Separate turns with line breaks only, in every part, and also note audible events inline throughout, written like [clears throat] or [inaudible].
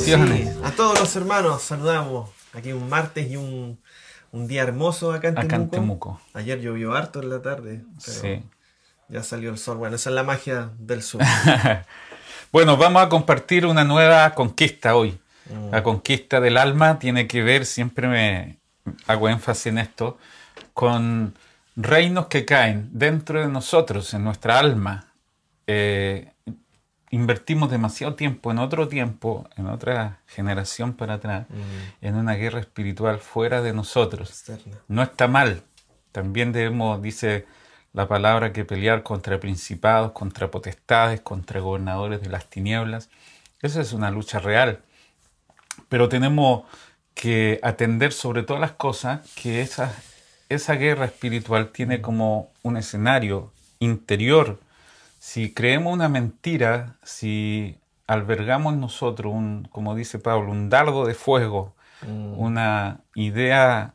saludamos,
bendiciones.
sí. A todos los hermanos saludamos. Aquí un martes y un, un día hermoso acá en
Acá
Temuco.
en Temuco.
Ayer llovió harto en la tarde, pero
Sí.
ya salió el sol. Bueno, esa es la magia del sur. [laughs]
Bueno, vamos a compartir una nueva conquista hoy.
Mm.
La conquista del alma tiene que ver, siempre me hago énfasis en esto, con reinos que caen dentro de nosotros, en nuestra alma. Eh, invertimos demasiado tiempo en otro tiempo, en otra generación para atrás, en una guerra espiritual fuera de nosotros.
Externa.
No está mal. También debemos, dice la palabra, que pelear contra principados, contra potestades, contra gobernadores de las tinieblas. Esa es una lucha real. Pero tenemos que atender sobre todas las cosas que esa, esa guerra espiritual tiene como un escenario interior. Si creemos una mentira, si albergamos en nosotros un, como dice Pablo, un dardo de fuego,
Mm.
una idea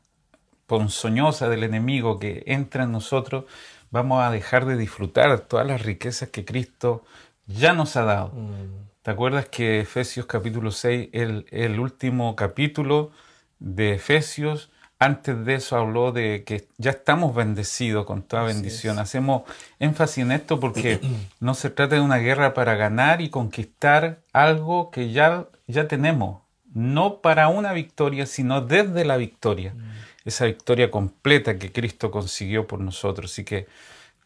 ponzoñosa del enemigo que entra en nosotros, vamos a dejar de disfrutar todas las riquezas que Cristo ya nos ha dado.
Mm.
¿Te acuerdas que Efesios capítulo 6, el, el último capítulo de Efesios, antes de eso habló de que ya estamos bendecidos con toda bendición? Hacemos énfasis en esto porque [clears throat] no se trata de una guerra para ganar y conquistar algo que ya, ya tenemos, no para una victoria, sino desde la victoria, esa victoria completa que Cristo consiguió por nosotros. Así que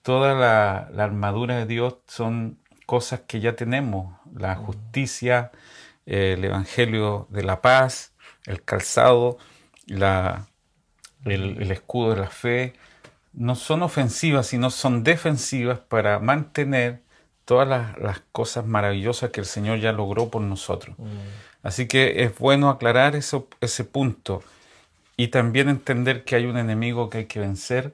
toda la, la armadura de Dios son cosas que ya tenemos, la justicia, eh, el evangelio de la paz, el calzado, la, el, el escudo de la fe, no son ofensivas, sino son defensivas para mantener todas las, las cosas maravillosas que el Señor ya logró por nosotros.
Mm.
Así que es bueno aclarar eso, ese punto y también entender que hay un enemigo que hay que vencer,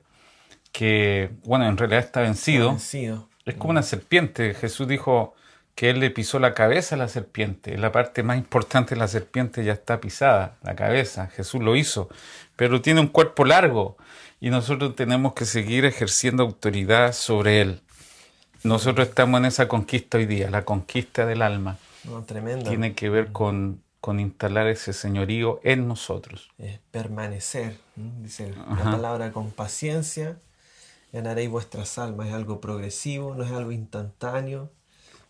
que, bueno, en realidad está vencido.
Vencido.
Es como una serpiente. Jesús dijo que él le pisó la cabeza a la serpiente. La parte más importante de la serpiente ya está pisada, la cabeza. Jesús lo hizo. Pero tiene un cuerpo largo y nosotros tenemos que seguir ejerciendo autoridad sobre él. Nosotros estamos en esa conquista hoy día, la conquista del alma.
No, tremenda.
Tiene que ver con, con instalar ese señorío en nosotros.
Es permanecer. Dice la
Ajá.
palabra con paciencia. Ganaréis vuestras almas. Es algo progresivo, no es algo instantáneo.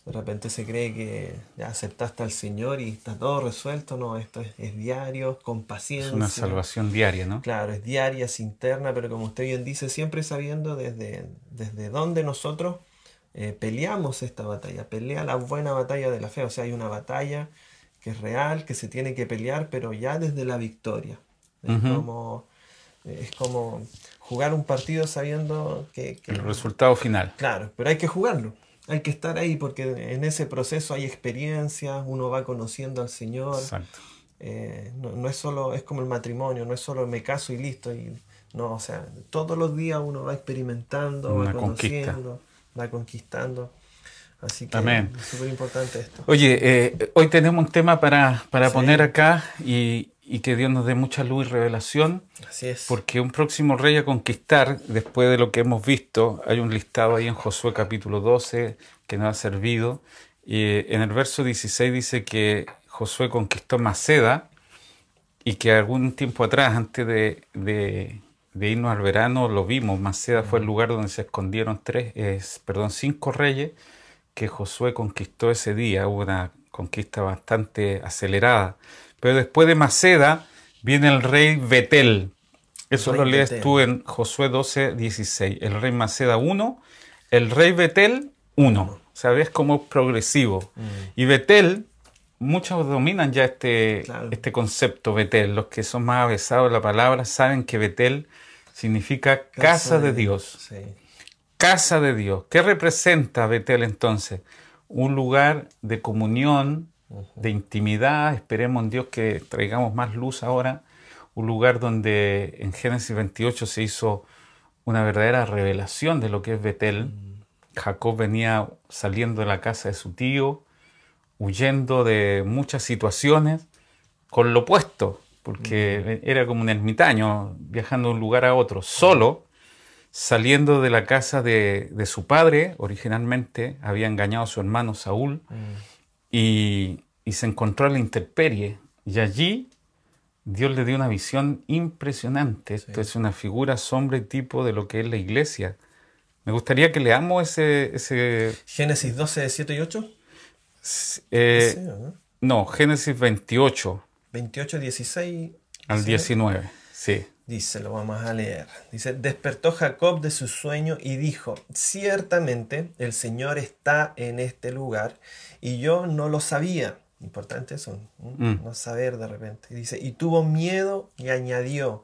De repente se cree que ya aceptaste al Señor y está todo resuelto. No, esto es, es diario, con paciencia.
Es una salvación diaria, ¿no?
Claro, es diaria, es interna, pero como usted bien dice, siempre sabiendo desde, desde dónde nosotros eh, peleamos esta batalla, pelea la buena batalla de la fe, o sea, hay una batalla que es real, que se tiene que pelear, pero ya desde la victoria. Es, como, es como jugar un partido sabiendo que, que-
El resultado final.
Claro, pero hay que jugarlo. Hay que estar ahí porque en ese proceso hay experiencias, uno va conociendo al Señor.
Exacto.
Eh, no, no es solo, es como el matrimonio, no es solo me caso y listo. Y, no, o sea, todos los días uno va experimentando,
Una
va
conquista.
conociendo, va conquistando. Así que
Amén.
es súper importante esto.
Oye, eh, hoy tenemos un tema para, para
Sí.
poner acá y, y que Dios nos dé mucha luz y revelación,
Así es.
porque un próximo rey a conquistar, después de lo que hemos visto, hay un listado ahí en Josué capítulo 12 que nos ha servido. Y en el verso 16 dice que Josué conquistó Maceda y que algún tiempo atrás, antes de, de- de irnos al verano, lo vimos. Maceda fue el lugar donde se escondieron tres, es, perdón, cinco reyes que Josué conquistó ese día. Hubo una conquista bastante acelerada. Pero después de Maceda viene el rey Betel. Eso
Rey
lo lees
Betel.
tú en Josué 12, 16. El rey Maceda 1, el rey Betel 1. ¿Sabes cómo es progresivo?
Mm.
Y Betel, muchos dominan ya este,
Claro.
este concepto Betel. Los que son más avesados de la palabra saben que Betel significa casa, de Dios.
Sí.
Casa de Dios. ¿Qué representa Betel entonces? Un lugar de comunión, de intimidad. Esperemos en Dios que traigamos más luz ahora. Un lugar donde en Génesis 28 se hizo una verdadera revelación de lo que es Betel. Jacob venía saliendo de la casa de su tío, huyendo de muchas situaciones, con lo opuesto, porque era como un ermitaño, viajando de un lugar a otro, solo, saliendo de la casa de, de su padre, originalmente había engañado a su hermano Saúl,
Mm.
Y, y se encontró a la intemperie. Y allí Dios le dio una visión impresionante. Esto es una figura, sombra y tipo de lo que es la iglesia. Me gustaría que leamos ese... ese...
Génesis 12, 7 y 8.
Eh, no? no, Génesis 28.
28, 16.
Al 19, sí.
Dice, lo vamos a leer. Dice, despertó Jacob de su sueño y dijo, ciertamente el Señor está en este lugar y yo no lo sabía. Importante eso, mm. no saber de repente. Dice, y tuvo miedo y añadió,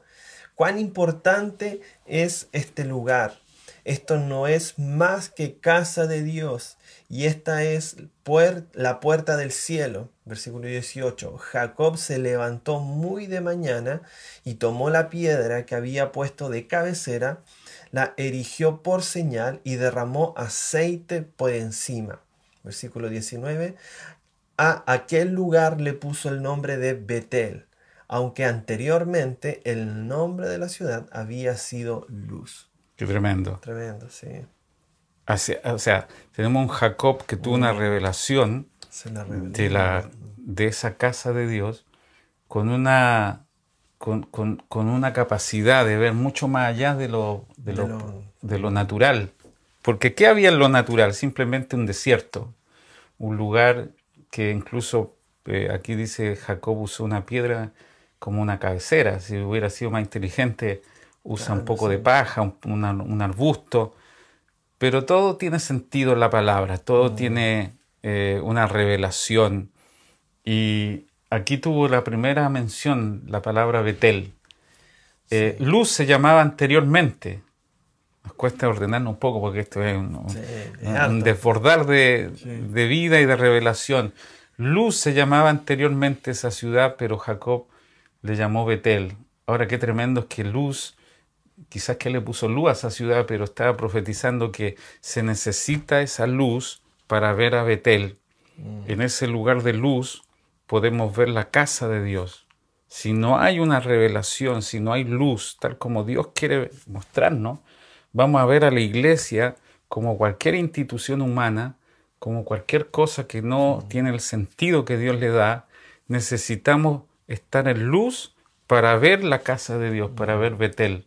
cuán importante es este lugar. Esto no es más que casa de Dios y esta es la puerta del cielo. Versículo 18. Jacob se levantó muy de mañana y tomó la piedra que había puesto de cabecera, la erigió por señal y derramó aceite por encima. Versículo 19. A aquel lugar le puso el nombre de Betel, aunque anteriormente el nombre de la ciudad había sido Luz.
Qué tremendo.
Tremendo, sí.
o sea, tenemos un Jacob que tuvo una revelación de, la, de esa casa de Dios con una, con, una capacidad de ver mucho más allá de lo, de, lo, de lo natural. Porque ¿qué había en lo natural? Simplemente un desierto, un lugar que incluso eh, aquí dice Jacob usó una piedra como una cabecera. Si hubiera sido más inteligente, usa un poco de paja, un, arbusto, pero todo tiene sentido en la palabra, todo mm. tiene eh, una revelación. Y aquí tuvo la primera mención la palabra Betel. Eh, luz se llamaba anteriormente. Nos cuesta ordenarnos un poco porque esto es un, desbordar de, de vida y de revelación. Luz se llamaba anteriormente esa ciudad, pero Jacob le llamó Betel. Ahora qué tremendo es que Luz quizás que le puso luz a esa ciudad, pero estaba profetizando que se necesita esa luz para ver a Betel. Mm. En ese lugar de luz podemos ver la casa de Dios. Si no hay una revelación, si no hay luz, tal como Dios quiere mostrarnos, vamos a ver a la iglesia como cualquier institución humana, como cualquier cosa que no mm. tiene el sentido que Dios le da. Necesitamos estar en luz para ver la casa de Dios, para mm. ver Betel.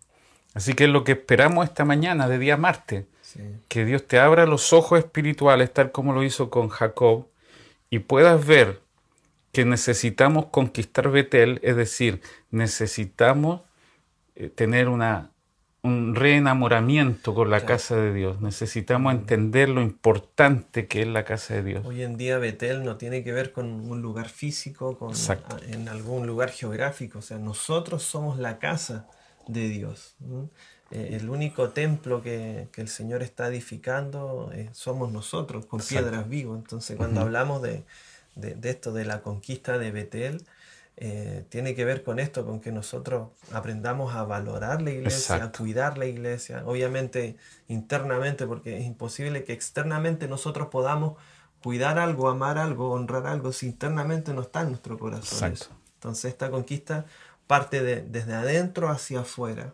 Así que es lo que esperamos esta mañana de día martes. Que Dios te abra los ojos espirituales, tal como lo hizo con Jacob, y puedas ver que necesitamos conquistar Betel, es decir, necesitamos eh, tener una, un reenamoramiento con la casa de Dios. Necesitamos entender lo importante que es la casa de Dios.
Hoy en día Betel no tiene que ver con un lugar físico, con en algún lugar geográfico. O sea, nosotros somos la casa de Dios. Eh, el único templo que, el Señor está edificando eh, somos nosotros, con piedras vivas. Entonces, cuando hablamos de, esto, de la conquista de Betel, eh, tiene que ver con esto, con que nosotros aprendamos a valorar la iglesia, a cuidar la iglesia, obviamente internamente, porque es imposible que externamente nosotros podamos cuidar algo, amar algo, honrar algo, si internamente no está en nuestro corazón. Entonces esta conquista parte de, desde adentro hacia afuera,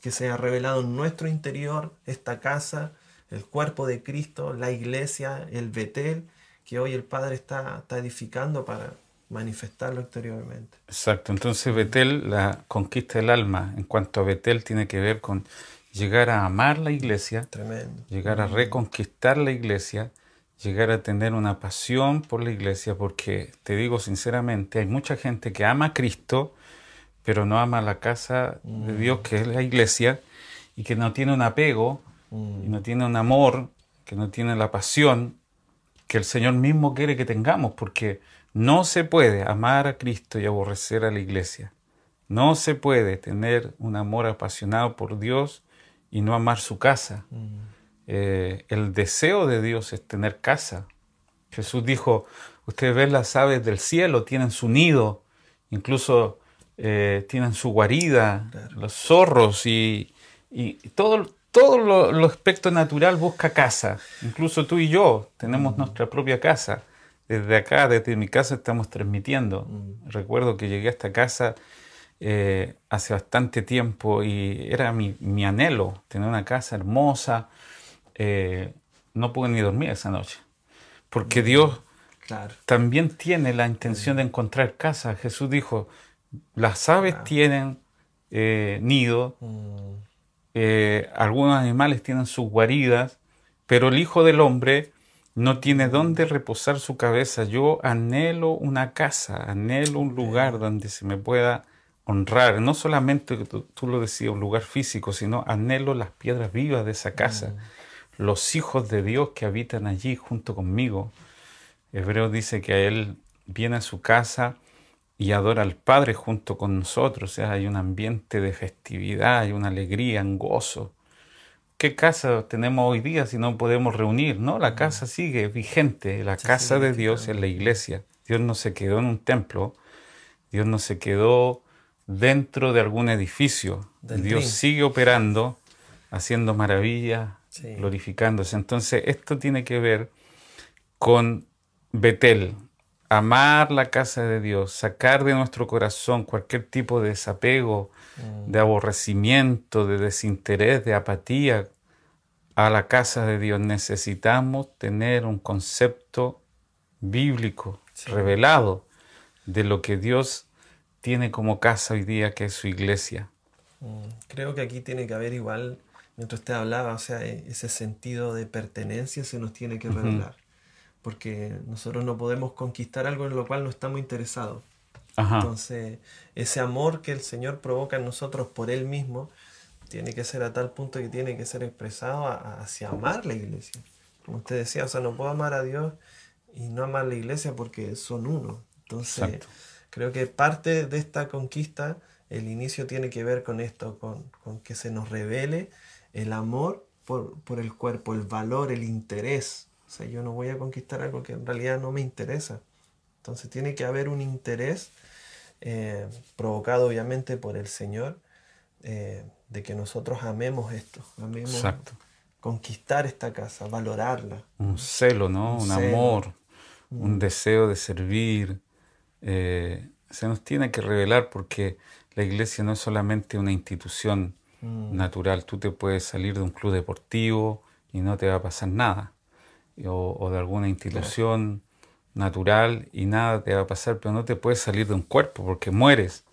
que se ha revelado en nuestro interior esta casa, el cuerpo de Cristo, la iglesia, el Betel, que hoy el Padre está, está edificando para manifestarlo exteriormente.
Exacto, entonces Betel, la conquista del alma, en cuanto a Betel, tiene que ver con llegar a amar la iglesia,
Tremendo.
llegar a reconquistar la iglesia, llegar a tener una pasión por la iglesia, porque te digo sinceramente, hay mucha gente que ama a Cristo, pero no ama la casa de Dios, que es la iglesia, y que no tiene un apego, y no tiene un amor, que no tiene la pasión que el Señor mismo quiere que tengamos, porque no se puede amar a Cristo y aborrecer a la iglesia. No se puede tener un amor apasionado por Dios y no amar su casa. Eh, el deseo de Dios es tener casa. Jesús dijo, ustedes ven las aves del cielo, tienen su nido, incluso eh, tienen su guarida, los zorros y, todo, todo lo, aspecto natural busca casa. Incluso tú y yo tenemos nuestra propia casa. Desde acá, desde mi casa, estamos transmitiendo. Recuerdo que llegué a esta casa eh, hace bastante tiempo y era mi, anhelo, tener una casa hermosa. Eh, no pude ni dormir esa noche, porque Dios también tiene la intención de encontrar casa. Jesús dijo, las aves tienen eh, nido, mm. eh, algunos animales tienen sus guaridas, pero el Hijo del Hombre no tiene dónde reposar su cabeza. Yo anhelo una casa, anhelo un lugar donde se me pueda honrar. No solamente, tú, tú lo decías, un lugar físico, sino anhelo las piedras vivas de esa casa. Mm. Los hijos de Dios que habitan allí junto conmigo. Hebreo dice que a Él viene a su casa y adora al Padre junto con nosotros. O sea, hay un ambiente de festividad, hay una alegría, un gozo. ¿Qué casa tenemos hoy día si no podemos reunir? No, la casa sigue vigente. La casa de Dios es la iglesia. Dios no se quedó en un templo. Dios no se quedó dentro de algún edificio. Dios sigue operando, haciendo maravillas, glorificándose. Entonces, esto tiene que ver con Betel, amar la casa de Dios, sacar de nuestro corazón cualquier tipo de desapego, mm. de aborrecimiento, de desinterés, de apatía a la casa de Dios, necesitamos tener un concepto bíblico revelado de lo que Dios tiene como casa hoy día, que es su iglesia.
Mm. Creo que aquí tiene que haber igual, mientras usted hablaba, o sea, e-, ese sentido de pertenencia se nos tiene que revelar porque nosotros no podemos conquistar algo en lo cual no estamos interesados. Entonces, ese amor que el Señor provoca en nosotros por Él mismo, tiene que ser a tal punto que tiene que ser expresado hacia amar la iglesia. Como usted decía, o sea, no puedo amar a Dios y no amar la iglesia porque son uno. Entonces, creo que parte de esta conquista, el inicio tiene que ver con esto, con, con que se nos revele el amor por, por el cuerpo, el valor, el interés o sea, yo no voy a conquistar algo que en realidad no me interesa. Entonces tiene que haber un interés eh, provocado obviamente por el Señor eh, de que nosotros amemos esto, amemos conquistar esta casa, valorarla.
Un celo, ¿no? Un, amor, un mm. deseo de servir. Eh, se nos tiene que revelar porque la iglesia no es solamente una institución mm. natural. Tú te puedes salir de un club deportivo y no te va a pasar nada o, de alguna institución natural y nada te va a pasar, pero no te puedes salir de un cuerpo porque mueres.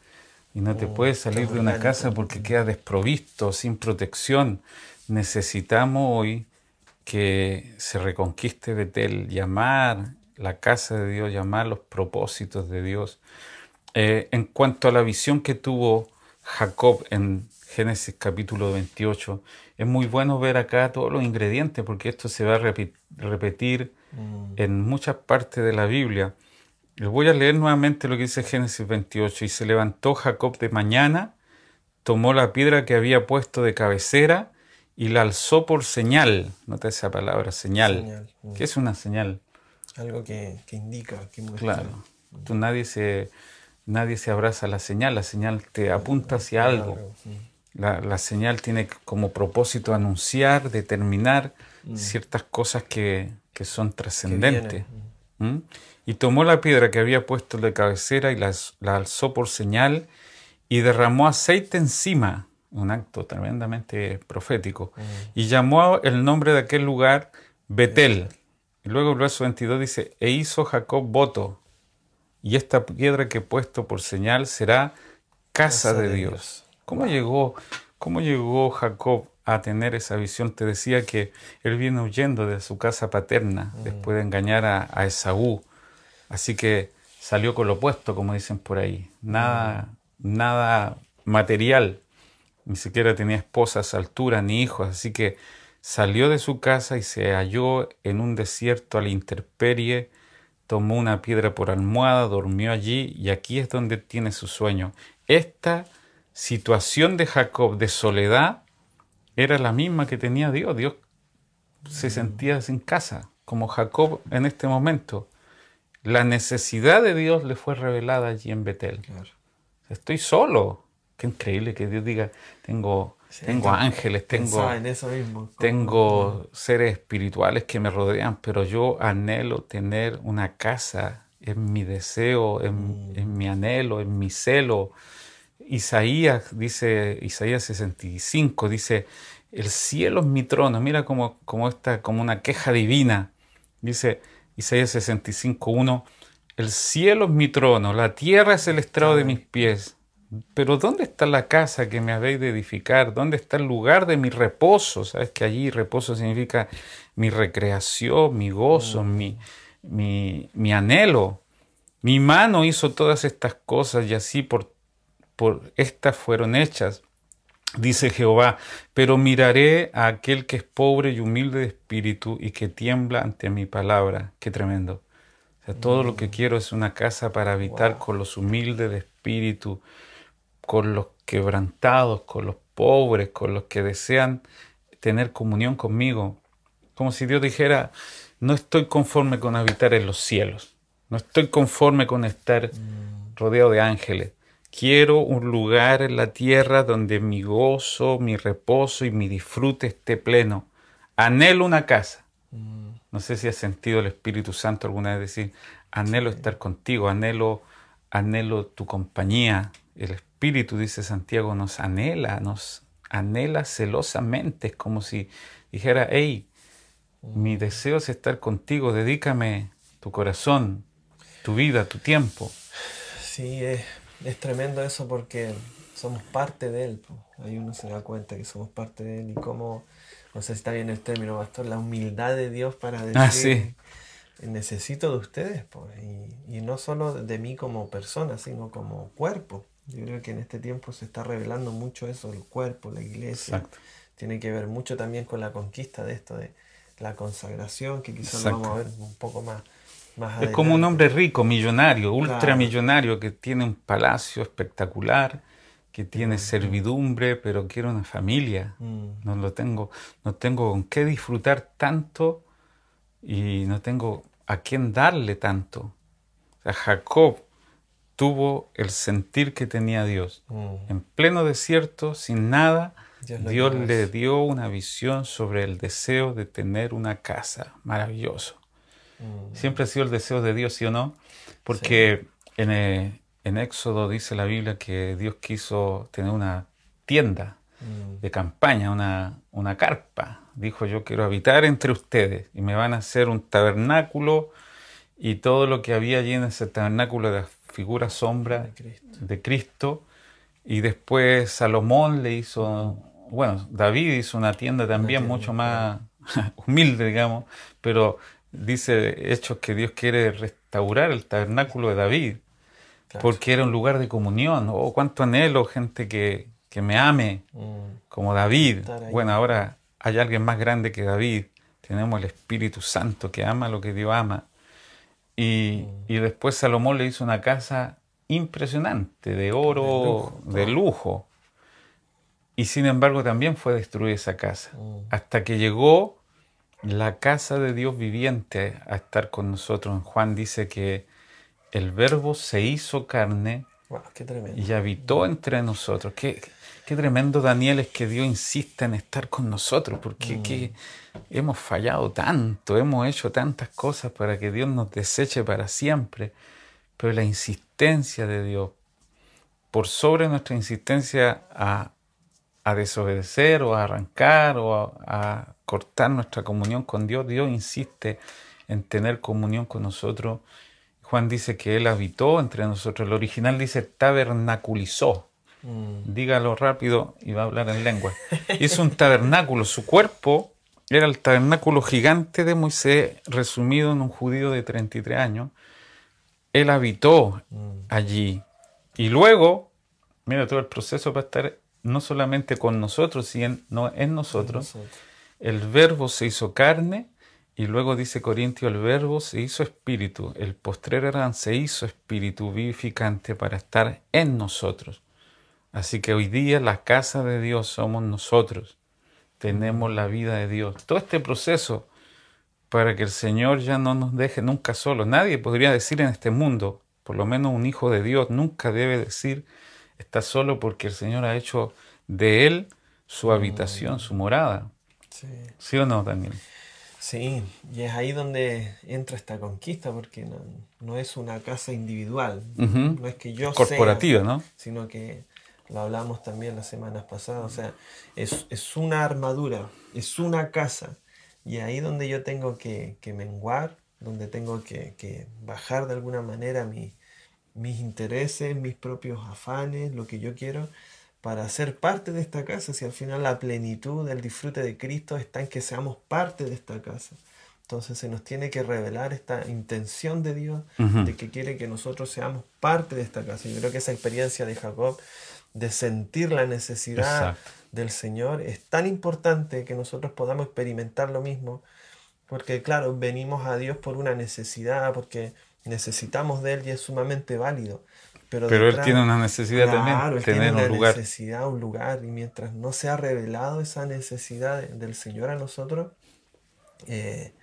Y no te oh, puedes salir de una casa porque quedas desprovisto, sin protección. Necesitamos hoy que se reconquiste Betel, llamar la casa de Dios, llamar los propósitos de Dios. Eh, en cuanto a la visión que tuvo Jacob en Génesis capítulo 28, es muy bueno ver acá todos los ingredientes porque esto se va a repetir mm. en muchas partes de la Biblia. Les voy a leer nuevamente lo que dice Génesis 28. Y se levantó Jacob de mañana, tomó la piedra que había puesto de cabecera y la alzó por señal. Nota esa palabra, señal. Mm. ¿Qué es una señal?
Algo que, indica, que
Claro. Tú nadie se, nadie se abraza a la señal, la señal te apunta hacia algo. La, señal tiene como propósito anunciar, determinar mm. ciertas cosas que, son trascendentes. ¿Mm? Y tomó la piedra que había puesto de cabecera y la, alzó por señal y derramó aceite encima, un acto tremendamente profético, mm. y llamó el nombre de aquel lugar Betel. Y luego el verso 22 dice, e hizo Jacob voto, y esta piedra que he puesto por señal será casa, de, Dios. ¿Cómo, llegó, ¿Cómo llegó Jacob a tener esa visión? Te decía que él viene huyendo de su casa paterna mm. después de engañar a, Esaú. Así que salió con lo opuesto, como dicen por ahí. Nada, mm. nada material. Ni siquiera tenía esposas a altura ni hijos. Así que salió de su casa y se halló en un desierto a la intemperie. Tomó una piedra por almohada, durmió allí y aquí es donde tiene su sueño. Esta situación de Jacob de soledad era la misma que tenía Dios. Dios se sentía sin casa, como Jacob en este momento. La necesidad de Dios le fue revelada allí en Betel. Estoy solo. Qué increíble que Dios diga, tengo, tengo ángeles, tengo, tengo seres espirituales que me rodean, pero yo anhelo tener una casa, en mi deseo, en, mm. en mi anhelo, en mi celo, Isaías, dice Isaías 65, dice, el cielo es mi trono, mira como, como, esta, como una queja divina. Dice, Isaías 65.1, el cielo es mi trono, la tierra es el estrado de mis pies. Pero ¿dónde está la casa que me habéis de edificar? ¿Dónde está el lugar de mi reposo? Sabes que allí reposo significa mi recreación, mi gozo, mm. mi, mi, mi, anhelo. Mi mano hizo todas estas cosas y así por, por estas fueron hechas. Dice Jehová, pero miraré a aquel que es pobre y humilde de espíritu y que tiembla ante mi palabra. Qué tremendo. O sea, todo lo que mm. quiero es una casa para habitar con los humildes de espíritu, con los quebrantados, con los pobres, con los que desean tener comunión conmigo. Como si Dios dijera, no estoy conforme con habitar en los cielos, no estoy conforme con estar mm. rodeado de ángeles. Quiero un lugar en la tierra donde mi gozo, mi reposo y mi disfrute esté pleno. Anhelo una casa. Mm. No sé si has sentido el Espíritu Santo alguna vez decir, anhelo estar contigo, anhelo, anhelo tu compañía. El Espíritu, dice Santiago, nos anhela, nos anhela celosamente. Es como si dijera, hey, mi mm. deseo es estar contigo, dedícame tu corazón, tu vida, tu tiempo.
Sí, es, es tremendo eso porque somos parte de Él. Ahí uno se da cuenta que somos parte de Él y cómo, no sé si está bien el término, pastor, la humildad de Dios para
ah, decir,
necesito de ustedes, y, y, no solo de mí como persona, sino como cuerpo. Yo creo que en este tiempo se está revelando mucho eso, el cuerpo, la iglesia. Tiene que ver mucho también con la conquista de esto, de la consagración, que quizás lo vamos a ver un poco más.
Es como un hombre rico, millonario, ultramillonario, que tiene un palacio espectacular, que tiene servidumbre, pero quiere una familia. Mm. No lo tengo, no tengo con qué disfrutar tanto y no tengo a quién darle tanto. O sea, Jacob tuvo el sentir que tenía Dios. Mm. En pleno desierto, sin nada, Dios, le dio una visión sobre el deseo de tener una casa. Maravilloso. Mm. Siempre ha sido el deseo de Dios, ¿sí o no? Porque en, eh, en, Éxodo dice la Biblia que Dios quiso tener una tienda mm. de campaña, una, una carpa. Dijo, yo quiero habitar entre ustedes y me van a hacer un tabernáculo y todo lo que había allí en ese tabernáculo de figura sombra de Cristo. Y después Salomón le hizo, bueno, David hizo una tienda también mucho más [laughs] humilde, digamos, pero dice Hechos que Dios quiere restaurar el tabernáculo de David, porque era un lugar de comunión. Oh, cuánto anhelo, gente que, que me ame mm. como David. Bueno, ahora hay alguien más grande que David. Tenemos el Espíritu Santo que ama lo que Dios ama. Y, después Salomón le hizo una casa impresionante, de oro, de lujo. Y sin embargo también fue destruida esa casa. Mm. Hasta que llegó la casa de Dios viviente a estar con nosotros. En Juan dice que el verbo se hizo carne y habitó entre nosotros. Qué, qué, tremendo, Daniel, es que Dios insiste en estar con nosotros, porque mm. hemos fallado tanto, hemos hecho tantas cosas para que Dios nos deseche para siempre, pero la insistencia de Dios, por sobre nuestra insistencia a, desobedecer o a arrancar o a cortar nuestra comunión con Dios, Dios insiste en tener comunión con nosotros Juan dice que Él habitó entre nosotros. El original dice tabernaculizó. Mm. Dígalo rápido y va a hablar en lengua. [laughs] Hizo un tabernáculo. Su cuerpo era el tabernáculo gigante de Moisés, resumido en un judío de 33 años. Él habitó mm. allí. Y luego, mira todo el proceso para estar no solamente con nosotros, sino en nosotros. El verbo se hizo carne y luego dice Corintio, el verbo se hizo espíritu, el postrer Adán se hizo espíritu vivificante para estar en nosotros. Así que hoy día la casa de Dios somos nosotros. Tenemos la vida de Dios. Todo este proceso para que el Señor ya no nos deje nunca solos. Nadie podría decir en este mundo, por lo menos un hijo de Dios, nunca debe decir está solo porque el Señor ha hecho de él su habitación, su morada. Sí, ¿Sí o no, Daniel?
Sí, y es ahí donde entra esta conquista, porque no, es una casa individual, no es que yo
Corporativa, ¿no?
Sino que lo hablamos también las semanas pasadas, o sea, es, una armadura, es una casa, y ahí donde yo tengo que, menguar, donde tengo que, bajar de alguna manera mis intereses, mis propios afanes, lo que yo quiero, para ser parte de esta casa. Si al final la plenitud, el disfrute de Cristo está en que seamos parte de esta casa. Entonces se nos tiene que revelar esta intención de Dios, de que quiere que nosotros seamos parte de esta casa. Yo creo que esa experiencia de Jacob, de sentir la necesidad del Señor, es tan importante que nosotros podamos experimentar lo mismo porque claro, venimos a Dios por una necesidad, porque necesitamos de Él y es sumamente válido.
Pero, Él tiene una necesidad también,
tener tiene una un lugar. necesidad, un lugar, y mientras no se ha revelado esa necesidad del Señor a nosotros, eh,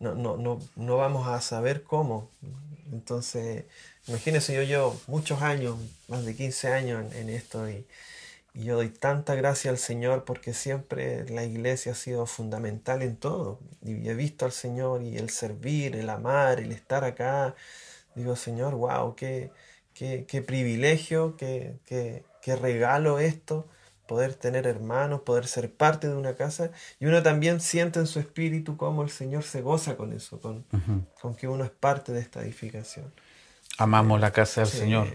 no, no, no, no, vamos a saber cómo. Entonces, imagínense, yo llevo muchos años, más de 15 años en, en esto, y, y yo doy tanta gracia al Señor porque siempre la iglesia ha sido fundamental en todo. Y he visto al Señor y el servir, el amar, el estar acá. Digo, Señor, wow, qué, qué, qué privilegio, qué, qué, qué, regalo esto, poder tener hermanos, poder ser parte de una casa. Y uno también siente en su espíritu cómo el Señor se goza con eso, con, con que uno es parte de esta edificación.
Amamos la casa del Señor.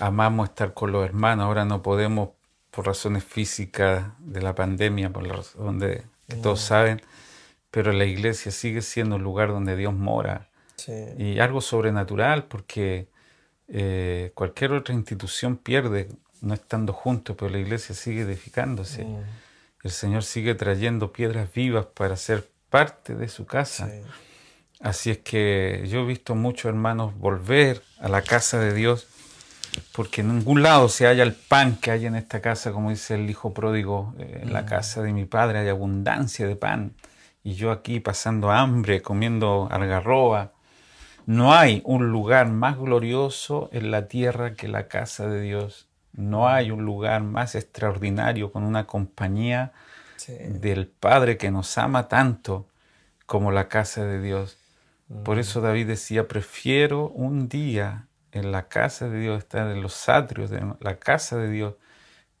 Amamos estar con los hermanos. Ahora no podemos por razones físicas de la pandemia, por la razón de que todos mm. saben, pero la iglesia sigue siendo un lugar donde Dios mora. Y algo sobrenatural porque eh, cualquier otra institución pierde no estando juntos, pero la iglesia sigue edificándose. Mm. El Señor sigue trayendo piedras vivas para ser parte de su casa. Así es que yo he visto muchos hermanos volver a la casa de Dios porque en ningún lado se halla el pan que hay en esta casa, como dice el hijo pródigo, eh, en la mm. casa de mi padre hay abundancia de pan, y yo aquí pasando hambre, comiendo algarroba. No hay un lugar más glorioso en la tierra que la casa de Dios. No hay un lugar más extraordinario con una compañía del Padre que nos ama tanto como la casa de Dios. Por mm. eso David decía, prefiero un día en la casa de Dios, estar en los atrios de la casa de Dios,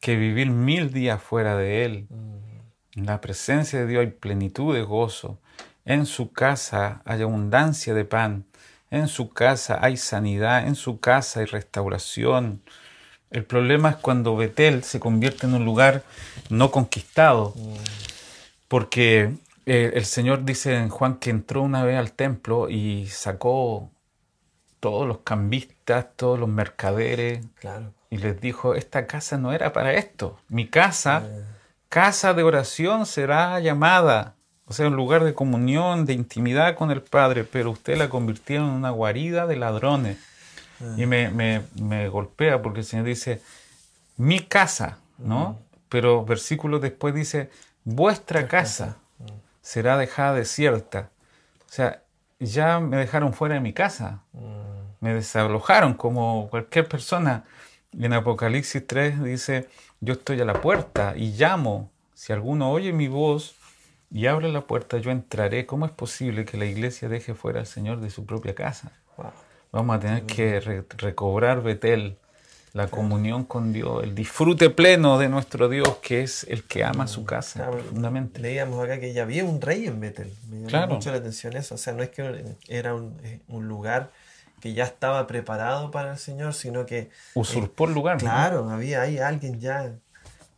que vivir mil días fuera de Él. En la presencia de Dios hay plenitud de gozo. En su casa hay abundancia de pan. En su casa hay sanidad. En su casa hay restauración. El problema es cuando Betel se convierte en un lugar no conquistado. Porque eh, el Señor dice en Juan que entró una vez al templo y sacó todos los cambistas, todos los mercaderes. Y les dijo, esta casa no era para esto. Mi casa, eh. casa de oración será llamada. O sea, un lugar de comunión, de intimidad con el Padre, pero usted la convirtieron en una guarida de ladrones. Y eh. me, me, golpea porque el Señor dice, mi casa, ¿no? Pero versículo después dice, vuestra casa será dejada desierta. O sea, ya me dejaron fuera de mi casa. Mm. Me desalojaron como cualquier persona. En Apocalipsis 3 dice, yo estoy a la puerta y llamo. Si alguno oye mi voz y abre la puerta, yo entraré. ¿Cómo es posible que la iglesia deje fuera al Señor de su propia casa? Vamos a tener que recobrar Betel la comunión con Dios, el disfrute pleno de nuestro Dios, que es el que ama su casa
profundamente. Leíamos acá que ya había un rey en Betel. Me llamó mucho la atención eso. O sea, no es que era eh, un, lugar que ya estaba preparado para el Señor, sino que...
Usurpó el lugar.
Claro, había ahí alguien ya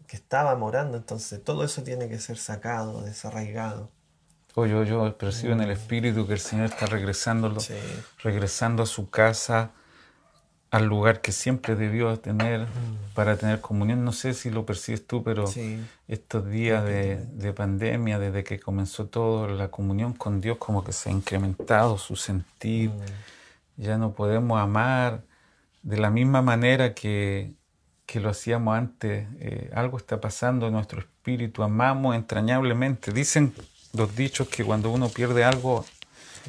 que estaba morando. Entonces, todo eso tiene que ser sacado, desarraigado.
Oh, yo, yo percibo en el mm. Espíritu que el Señor está regresando, regresando a su casa al lugar que siempre debió tener mm. para tener comunión. No sé si lo percibes tú, pero estos días de, pandemia, desde que comenzó todo, la comunión con Dios como que se ha incrementado su sentir. Mm. Ya no podemos amar de la misma manera que, lo hacíamos antes. Eh, algo está pasando en nuestro espíritu, amamos entrañablemente. Dicen los dichos que cuando uno pierde algo,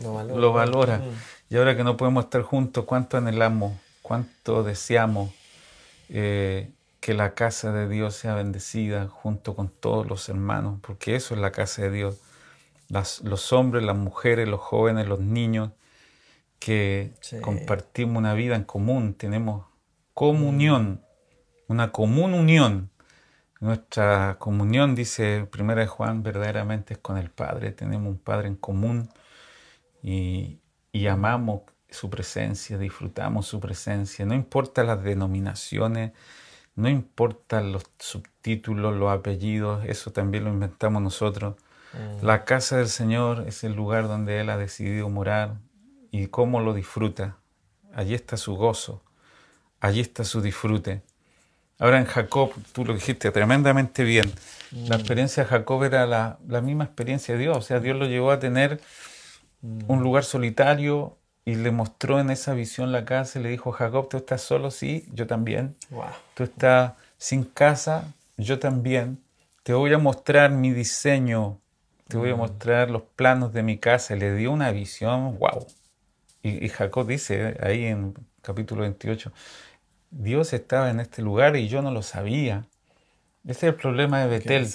lo valora. Mm. Y ahora que no podemos estar juntos, ¿cuánto anhelamos? cuánto deseamos eh, que la casa de Dios sea bendecida junto con todos los hermanos, porque eso es la casa de Dios. los hombres, las mujeres, los jóvenes, los niños, que compartimos una vida en común, tenemos comunión, una común unión. Nuestra comunión, dice Primera de Juan, verdaderamente es con el Padre, tenemos un Padre en común y, y amamos su presencia, disfrutamos su presencia, no importa las denominaciones, no importa los subtítulos, los apellidos, eso también lo inventamos nosotros. Mm. La casa del Señor es el lugar donde Él ha decidido morar y cómo lo disfruta. Allí está su gozo, allí está su disfrute. Ahora en Jacob, tú lo dijiste tremendamente bien, la mm. experiencia de Jacob era la, la, misma experiencia de Dios, o sea, Dios lo llevó a tener mm. un lugar solitario, y le mostró en esa visión la casa y le dijo, Jacob, ¿tú estás solo? Sí, yo también. Tú estás sin casa, yo también. Te voy a mostrar mi diseño, te voy a mm. mostrar los planos de mi casa. le dio una visión, wow. Y, Jacob dice ahí en capítulo 28, Dios estaba en este lugar y yo no lo sabía. Ese es el problema de Betel,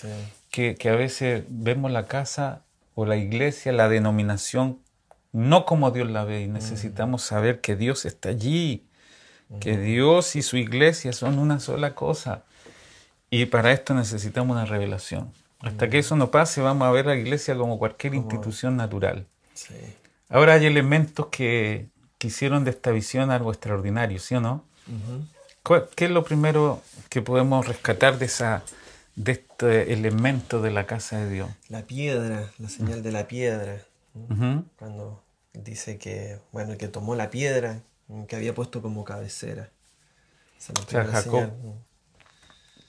que, que a veces vemos la casa o la iglesia, la denominación no como Dios la ve y necesitamos mm. saber que Dios está allí, que Dios y su iglesia son una sola cosa. Y para esto necesitamos una revelación. Hasta que eso no pase, vamos a ver la iglesia como cualquier institución natural. Ahora hay elementos que, hicieron de esta visión algo extraordinario, ¿sí o no? ¿Qué es lo primero que podemos rescatar de, esa, de este elemento de la casa de Dios?
La piedra, la señal de la piedra. Cuando dice que, bueno, que tomó la piedra que había puesto como cabecera.
o sea, Jacob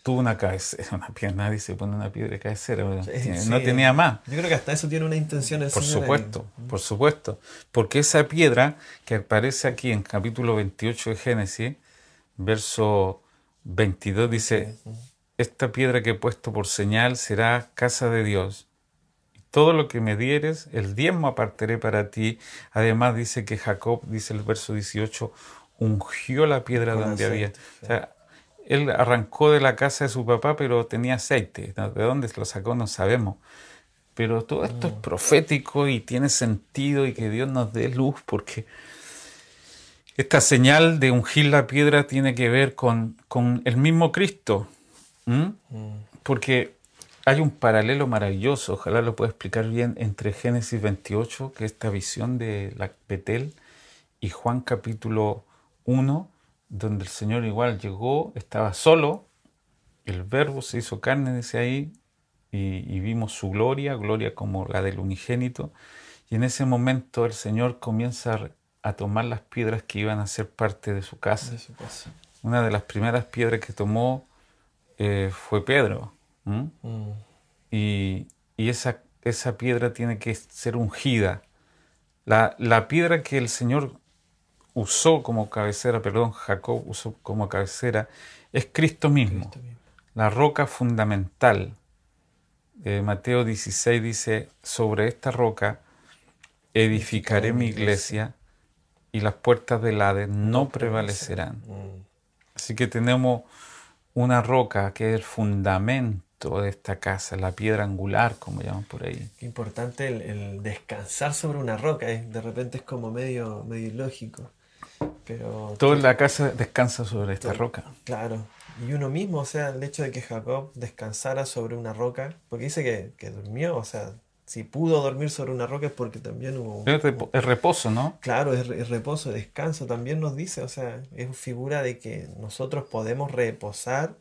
tuvo una cabecera, [laughs] una piedra, nadie se pone una piedra de cabecera, no tenía más.
Yo creo que hasta eso tiene una intención
Por supuesto, por supuesto, porque esa piedra que aparece aquí en capítulo 28 de Génesis, verso 22 dice, esta piedra que he puesto por señal será casa de Dios. Todo lo que me dieres, el diezmo apartaré para ti. Además dice que Jacob, dice el verso 18, ungió la piedra donde había. O sea, él arrancó de la casa de su papá, pero tenía aceite. ¿De dónde lo sacó? No sabemos. Pero todo esto es mm. profético y tiene sentido y que Dios nos dé luz porque esta señal de ungir la piedra tiene que ver con, con el mismo Cristo. Mm. Porque hay un paralelo maravilloso, ojalá lo pueda explicar bien, entre Génesis 28, que es esta visión de la Betel, y Juan capítulo 1, donde el Señor igual llegó, estaba solo, el verbo se hizo carne, dice ahí, y, vimos su gloria, gloria como la del unigénito, y en ese momento el Señor comienza a tomar las piedras que iban a ser parte de su casa. Una de las primeras piedras que tomó eh, fue Pedro. Mm. Y, esa, esa, piedra tiene que ser ungida. La, la, piedra que el Señor usó como cabecera, perdón, Jacob usó como cabecera, es Cristo mismo, la roca fundamental. Eh, Mateo 16 dice, sobre esta roca edificaré mi iglesia y las puertas del Hades no prevalecerán. Mm. Así que tenemos una roca que es el fundamento de esta casa, la piedra angular, como llaman por ahí.
Qué importante el, descansar sobre una roca, ¿eh? de repente es como medio, medio ilógico. Pero
Toda la casa descansa sobre esta roca.
Claro. Y uno mismo, o sea, el hecho de que Jacob descansara sobre una roca, porque dice que, que durmió, o sea, si pudo dormir sobre una roca es porque también hubo...
Es, reposo, ¿no?
Claro, es, reposo, descanso, también nos dice, o sea, es figura de que nosotros podemos reposar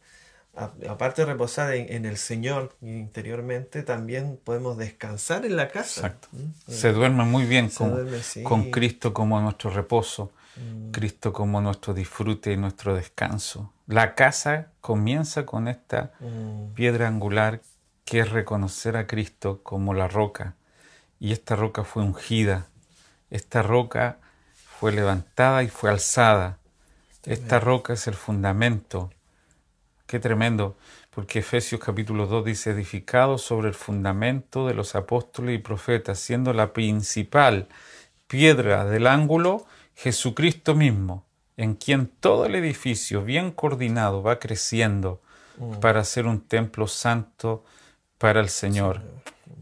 aparte de reposar en, el Señor interiormente, también podemos descansar en la casa.
Exacto. ¿Mm? Se duerme muy bien con, con, Cristo como nuestro reposo, mm. Cristo como nuestro disfrute y nuestro descanso. La casa comienza con esta mm. piedra angular que es reconocer a Cristo como la roca. Y esta roca fue ungida. Esta roca fue levantada y fue alzada. Esta roca es el fundamento Qué tremendo, porque Efesios capítulo 2 dice, edificado sobre el fundamento de los apóstoles y profetas, siendo la principal piedra del ángulo Jesucristo mismo, en quien todo el edificio bien coordinado va creciendo mm. para ser un templo santo para el Señor.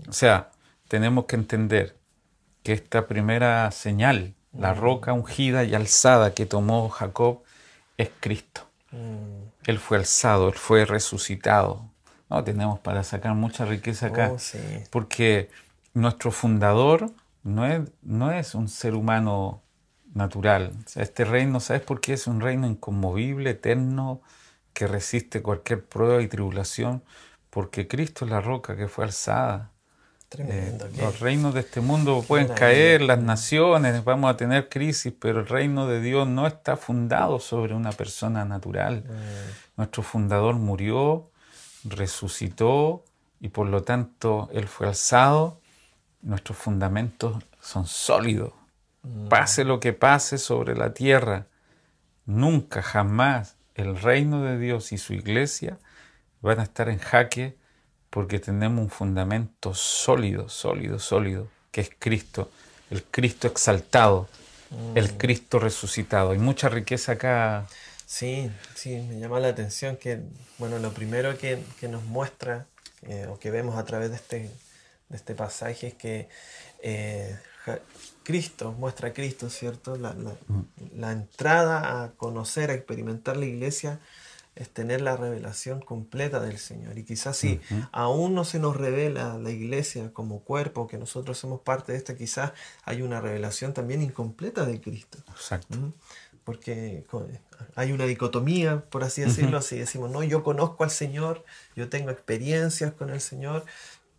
O sea, tenemos que entender que esta primera señal, la mm. roca ungida y alzada que tomó Jacob, es Cristo. Mm. Él fue alzado, Él fue resucitado. No tenemos para sacar mucha riqueza acá, oh, porque nuestro fundador no es, no es un ser humano natural. este reino, ¿sabes por qué? Es un reino inconmovible, eterno, que resiste cualquier prueba y tribulación, porque Cristo es la roca que fue alzada.
Tremendo,
Eh, los reinos de este mundo pueden caer, las naciones, vamos a tener crisis, pero el reino de Dios no está fundado sobre una persona natural.
Mm,
Nuestro fundador murió, resucitó y por lo tanto Él fue alzado. Nuestros fundamentos son sólidos.
Mm.
Pase lo que pase sobre la tierra, nunca, jamás el reino de Dios y su iglesia van a estar en jaque porque tenemos un fundamento sólido, sólido, sólido, que es Cristo, el Cristo exaltado, el Cristo resucitado. Hay mucha riqueza acá.
Sí, sí, me llama la atención que, bueno, lo primero que, que nos muestra eh, o que vemos a través de este, de este pasaje es que eh, Cristo muestra a Cristo, ¿cierto? La, la- la entrada a conocer, a experimentar la iglesia es tener la revelación completa del Señor. Y quizás si aún no se nos revela la iglesia como cuerpo, que nosotros somos parte de esta, quizás hay una revelación también incompleta de Cristo.
Exacto.
¿Mm? Porque hay una dicotomía, por así decirlo, así decimos, no, yo conozco al Señor, yo tengo experiencias con el Señor,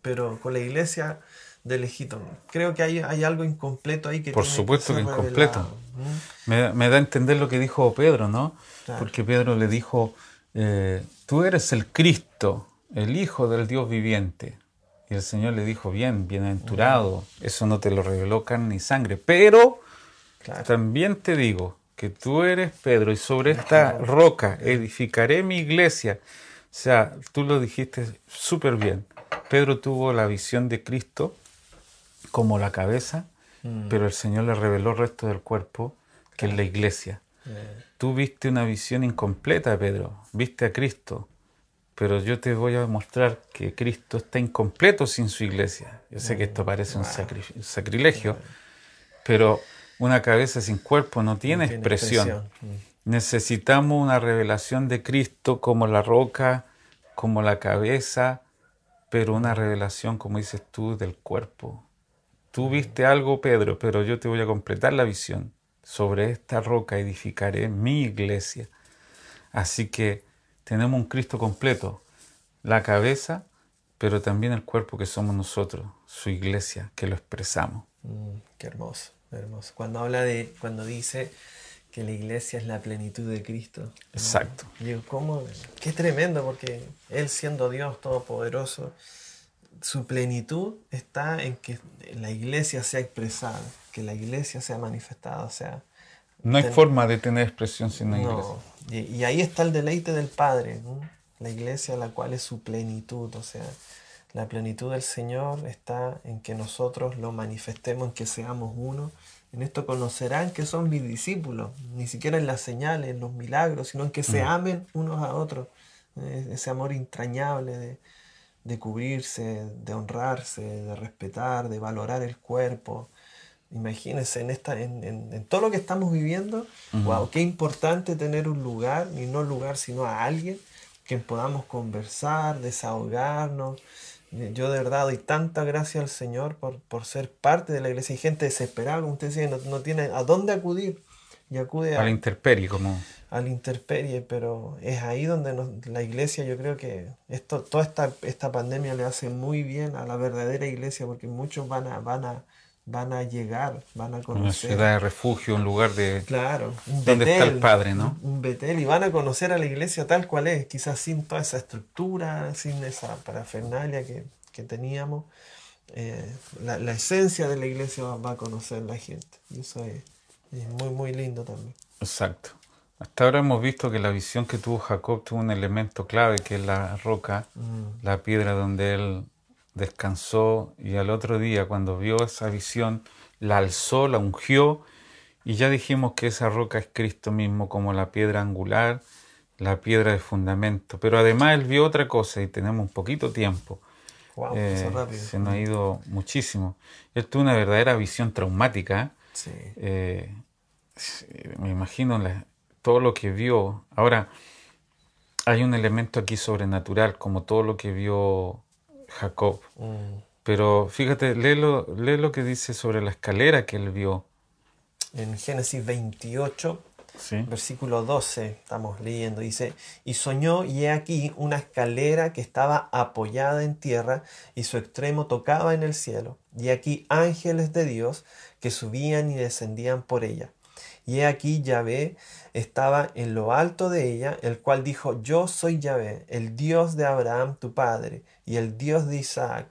pero con la iglesia de lejito. Creo que hay, hay algo incompleto ahí que
Por
tiene
supuesto que incompleto.
¿Mm?
Me, me da a entender lo que dijo Pedro, ¿no?
Claro.
Porque Pedro le dijo, eh, tú eres el Cristo, el Hijo del Dios viviente. Y el Señor le dijo, bien, bienaventurado, eso no te lo reveló carne ni sangre, pero
Claro.
también te digo que tú eres Pedro y sobre esta roca edificaré mi iglesia. O sea, tú lo dijiste súper bien. Pedro tuvo la visión de Cristo como la cabeza,
Mm.
pero el Señor le reveló el resto del cuerpo, que es la iglesia.
Eh,
Tú viste una visión incompleta, Pedro. Viste a Cristo. Pero yo te voy a mostrar que Cristo está incompleto sin su iglesia. Yo sé que esto parece un sacri- sacrilegio, pero una cabeza sin cuerpo no tiene,
tiene
expresión.
expresión. Mm.
Necesitamos una revelación de Cristo como la roca, como la cabeza, pero una revelación, como dices tú, del cuerpo. Tú viste algo, Pedro, pero yo te voy a completar la visión. Sobre esta roca edificaré mi iglesia. Así que tenemos un Cristo completo, la cabeza, pero también el cuerpo que somos nosotros, su iglesia, que lo expresamos.
Mm, qué hermoso, hermoso. Cuando habla de, cuando dice que la iglesia es la plenitud de Cristo.
Exacto.
Digo, ¿cómo? Qué tremendo, porque Él siendo Dios Todopoderoso, su plenitud está en que la iglesia sea expresada, que la iglesia sea manifestada, o sea,
No hay
Ten-
forma de tener expresión sin iglesia.
no. Y, y ahí está el deleite del Padre, ¿no? la iglesia la cual es su plenitud, o sea, la plenitud del Señor está en que nosotros lo manifestemos, en que seamos uno. En esto conocerán que son mis discípulos, ni siquiera en las señales, en los milagros, sino en que se amen unos a otros. Ese amor entrañable de, de cubrirse, de honrarse, de respetar, de valorar el cuerpo. Imagínense en, esta, en, en- en todo lo que estamos viviendo, wow, qué importante tener un lugar, y no lugar, sino a alguien que podamos conversar, desahogarnos. Eh, Yo de verdad doy tanta gracia al Señor por, por ser parte de la iglesia. Hay gente desesperada, como usted decía, no, no tiene a dónde acudir y acude
A
a,
la intemperie, como
a la intemperie, pero es ahí donde nos- la iglesia, yo creo que esto, toda esta, esta pandemia le hace muy bien a la verdadera iglesia, porque muchos van a, van a, van a llegar, van a
una
conocer.
ciudad de refugio, un lugar de...
Claro, un
¿Dónde está el Padre, no?
Un Betel, y van a conocer a la iglesia tal cual es, quizás sin toda esa estructura, sin esa parafernalia que, que teníamos. eh, la, la esencia de la iglesia va, va a conocer la gente, y eso es, es muy, muy lindo también.
Exacto. Hasta ahora hemos visto que la visión que tuvo Jacob tuvo un elemento clave, que es la roca,
Mm,
la piedra donde él descansó y al otro día cuando vio esa visión la alzó, la ungió y ya dijimos que esa roca es Cristo mismo como la piedra angular, la piedra de fundamento. Pero además él vio otra cosa y tenemos un poquito tiempo.
Wow,
Eh, se nos ha ido muchísimo. Él tuvo una verdadera visión traumática.
Sí.
Eh, me imagino la- todo lo que vio. Ahora, hay un elemento aquí sobrenatural, como todo lo que vio Jacob.
Mm,
Pero fíjate, lee lo, lee lo que dice sobre la escalera que él vio.
En Génesis 28,
Sí.
versículo 12, estamos leyendo, dice, y soñó y he aquí una escalera que estaba apoyada en tierra y su extremo tocaba en el cielo, y aquí ángeles de Dios que subían y descendían por ella. Y he aquí Yahvé estaba en lo alto de ella, el cual dijo, yo soy Yahvé, el Dios de Abraham tu padre, y el Dios de Isaac.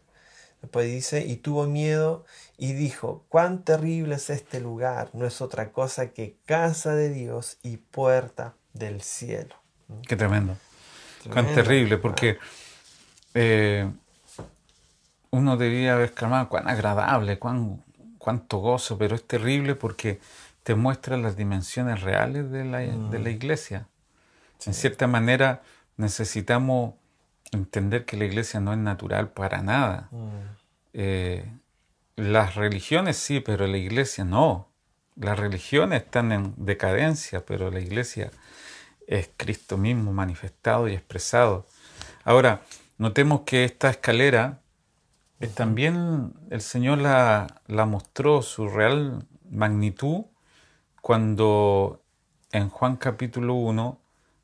Después dice, y tuvo miedo y dijo, cuán terrible es este lugar, no es otra cosa que casa de Dios y puerta del cielo.
Qué tremendo. Cuán terrible, porque eh, uno debería haber exclamado cuán agradable, cuán, cuánto gozo, pero es terrible porque te muestra las dimensiones reales de la, de la iglesia. En cierta manera necesitamos entender que la iglesia no es natural para nada.
Mm,
Eh, las religiones sí, pero la iglesia no. Las religiones están en decadencia, pero la iglesia es Cristo mismo manifestado y expresado. Ahora, notemos que esta escalera eh, también el Señor la, la mostró su real magnitud cuando en Juan capítulo 1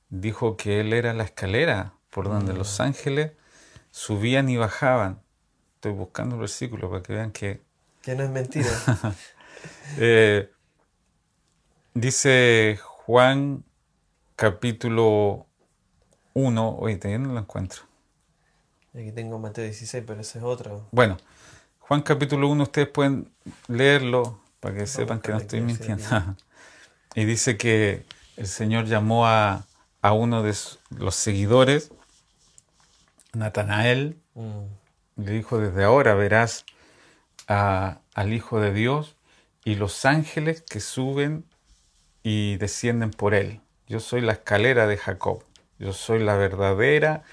dijo que Él era la escalera por donde los ángeles subían y bajaban. Estoy buscando el versículo para que vean que
Que no es mentira. [laughs]
eh, dice Juan capítulo 1, oye, todavía no lo encuentro.
Aquí tengo Mateo 16, pero ese es otro.
Bueno, Juan capítulo 1, ustedes pueden leerlo para que sepan que no estoy mintiendo. [laughs] y dice que el Señor llamó a, a uno de los seguidores, Natanael,
Mm,
le dijo, desde ahora verás a- al Hijo de Dios y los ángeles que suben y descienden por él. Yo soy la escalera de Jacob. Yo soy la verdadera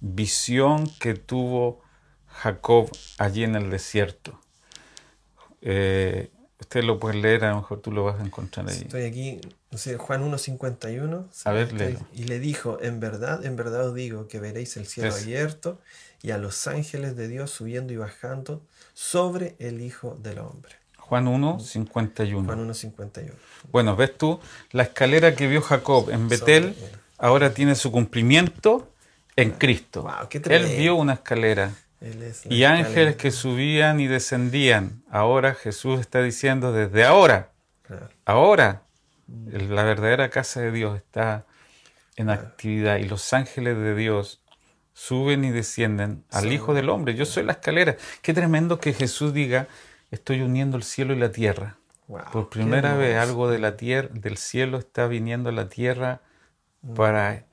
visión que tuvo Jacob allí en el desierto. Eh, Usted lo puede leer, a lo mejor tú lo vas a encontrar ahí.
Estoy aquí, no sé, Juan 1.51.
A ver,
Estoy-. Y le dijo, en verdad, en verdad os digo que veréis el cielo
Es-
abierto y a los ángeles de Dios subiendo y bajando sobre el Hijo del Hombre.
Juan 1, 51.
Juan 1.51.
Bueno, ves tú, la escalera que vio Jacob en Betel
Sobre
ahora tiene su cumplimiento en Cristo.
Wow, qué
Él vio una escalera
es
y ángeles que subían y descendían. Ahora Jesús está diciendo desde ahora,
Claro.
ahora
Mm.
la verdadera casa de Dios está en actividad y los ángeles de Dios suben y descienden al Hijo del Hombre. Yo soy la escalera. Qué tremendo que Jesús diga, estoy uniendo el cielo y la tierra.
Wow,
Por primera vez algo de la tierra, del cielo está viniendo a la tierra
Mm.
para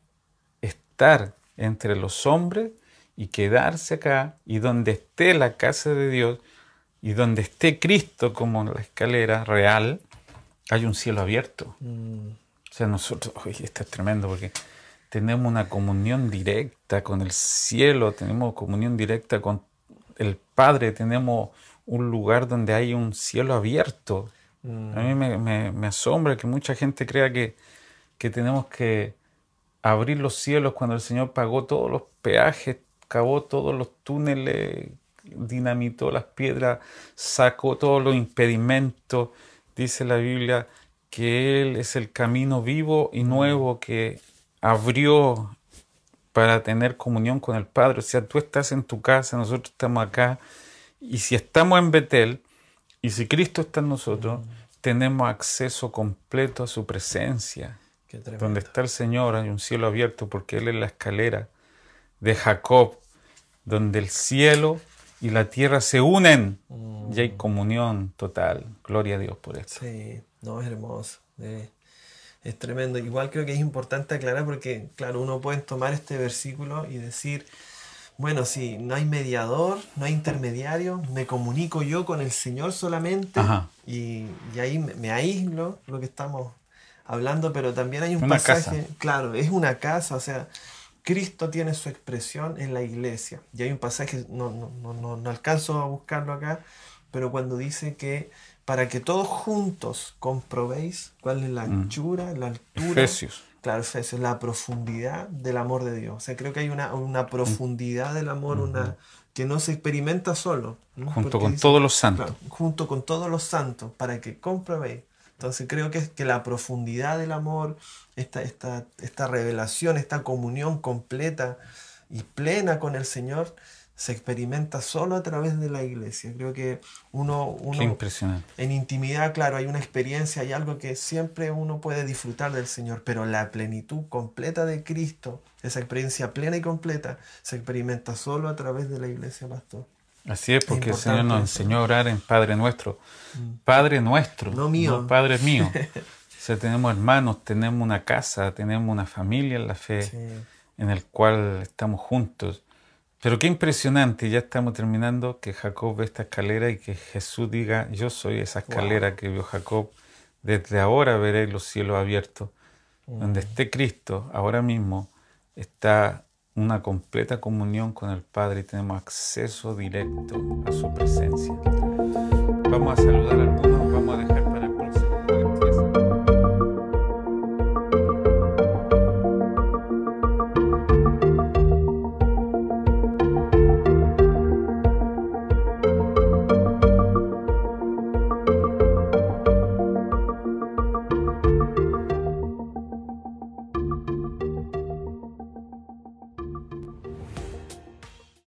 estar entre los hombres y quedarse acá y donde esté la casa de Dios y donde esté Cristo como la escalera real, hay un cielo abierto.
Mm,
O sea, nosotros, [laughs] oye, esto es tremendo porque tenemos una comunión directa con el cielo, tenemos comunión directa con el Padre, tenemos un lugar donde hay un cielo abierto.
mm,
A mí me, me- me asombra que mucha gente crea que, que tenemos que abrir los cielos cuando el Señor pagó todos los peajes, cavó todos los túneles, dinamitó las piedras, sacó todos los impedimentos. Dice la Biblia que Él es el camino vivo y nuevo que abrió para tener comunión con el Padre. O sea, tú estás en tu casa, nosotros estamos acá. Y si estamos en Betel, y si Cristo está en nosotros, tenemos acceso completo a su presencia. Donde está el Señor hay un cielo abierto porque Él es la escalera de Jacob, donde el cielo y la tierra se unen y hay comunión total. Gloria a Dios por esto.
Sí, no, es hermoso. eh, es tremendo. Igual creo que es importante aclarar porque, claro, uno puede tomar este versículo y decir, bueno, si no hay mediador, no hay intermediario, me comunico yo con el Señor solamente y, y ahí me, me aíslo, lo que estamos hablando, pero también hay un
Una
pasaje,
casa.
claro, es una casa, o sea, Cristo tiene su expresión en la iglesia. Y hay un pasaje, no, no, no, no, no alcanzo a buscarlo acá, pero cuando dice que para que todos juntos comprobéis cuál es la
Mm.
anchura, la altura,
Efesios.
claro, Efesios, la profundidad del amor de Dios. O sea, creo que hay una, una profundidad del amor, una, que no se experimenta solo.
Junto con todos los santos.
junto con todos los santos, para que comprobéis. Entonces creo que, que la profundidad del amor, esta, esta, esta revelación, esta comunión completa y plena con el Señor, se experimenta solo a través de la iglesia. Creo que uno, uno
impresionante.
en intimidad, claro, hay una experiencia, hay algo que siempre uno puede disfrutar del Señor, pero la plenitud completa de Cristo, esa experiencia plena y completa, se experimenta solo a través de la iglesia, pastor.
Así es, porque el Señor nos enseñó a orar en Padre nuestro. Mm. Padre nuestro,
no mío.
Padre mío. [laughs] o sea, tenemos hermanos, tenemos una casa, tenemos una familia en la fe, en el cual estamos juntos. Pero qué impresionante, ya estamos terminando, que Jacob ve esta escalera y que Jesús diga, yo soy esa escalera que vio Jacob, desde ahora veré los cielos abiertos. Donde mm. esté Cristo, ahora mismo está una completa comunión con el Padre y tenemos acceso directo a su presencia. Vamos a saludar a algunos, vamos a dejar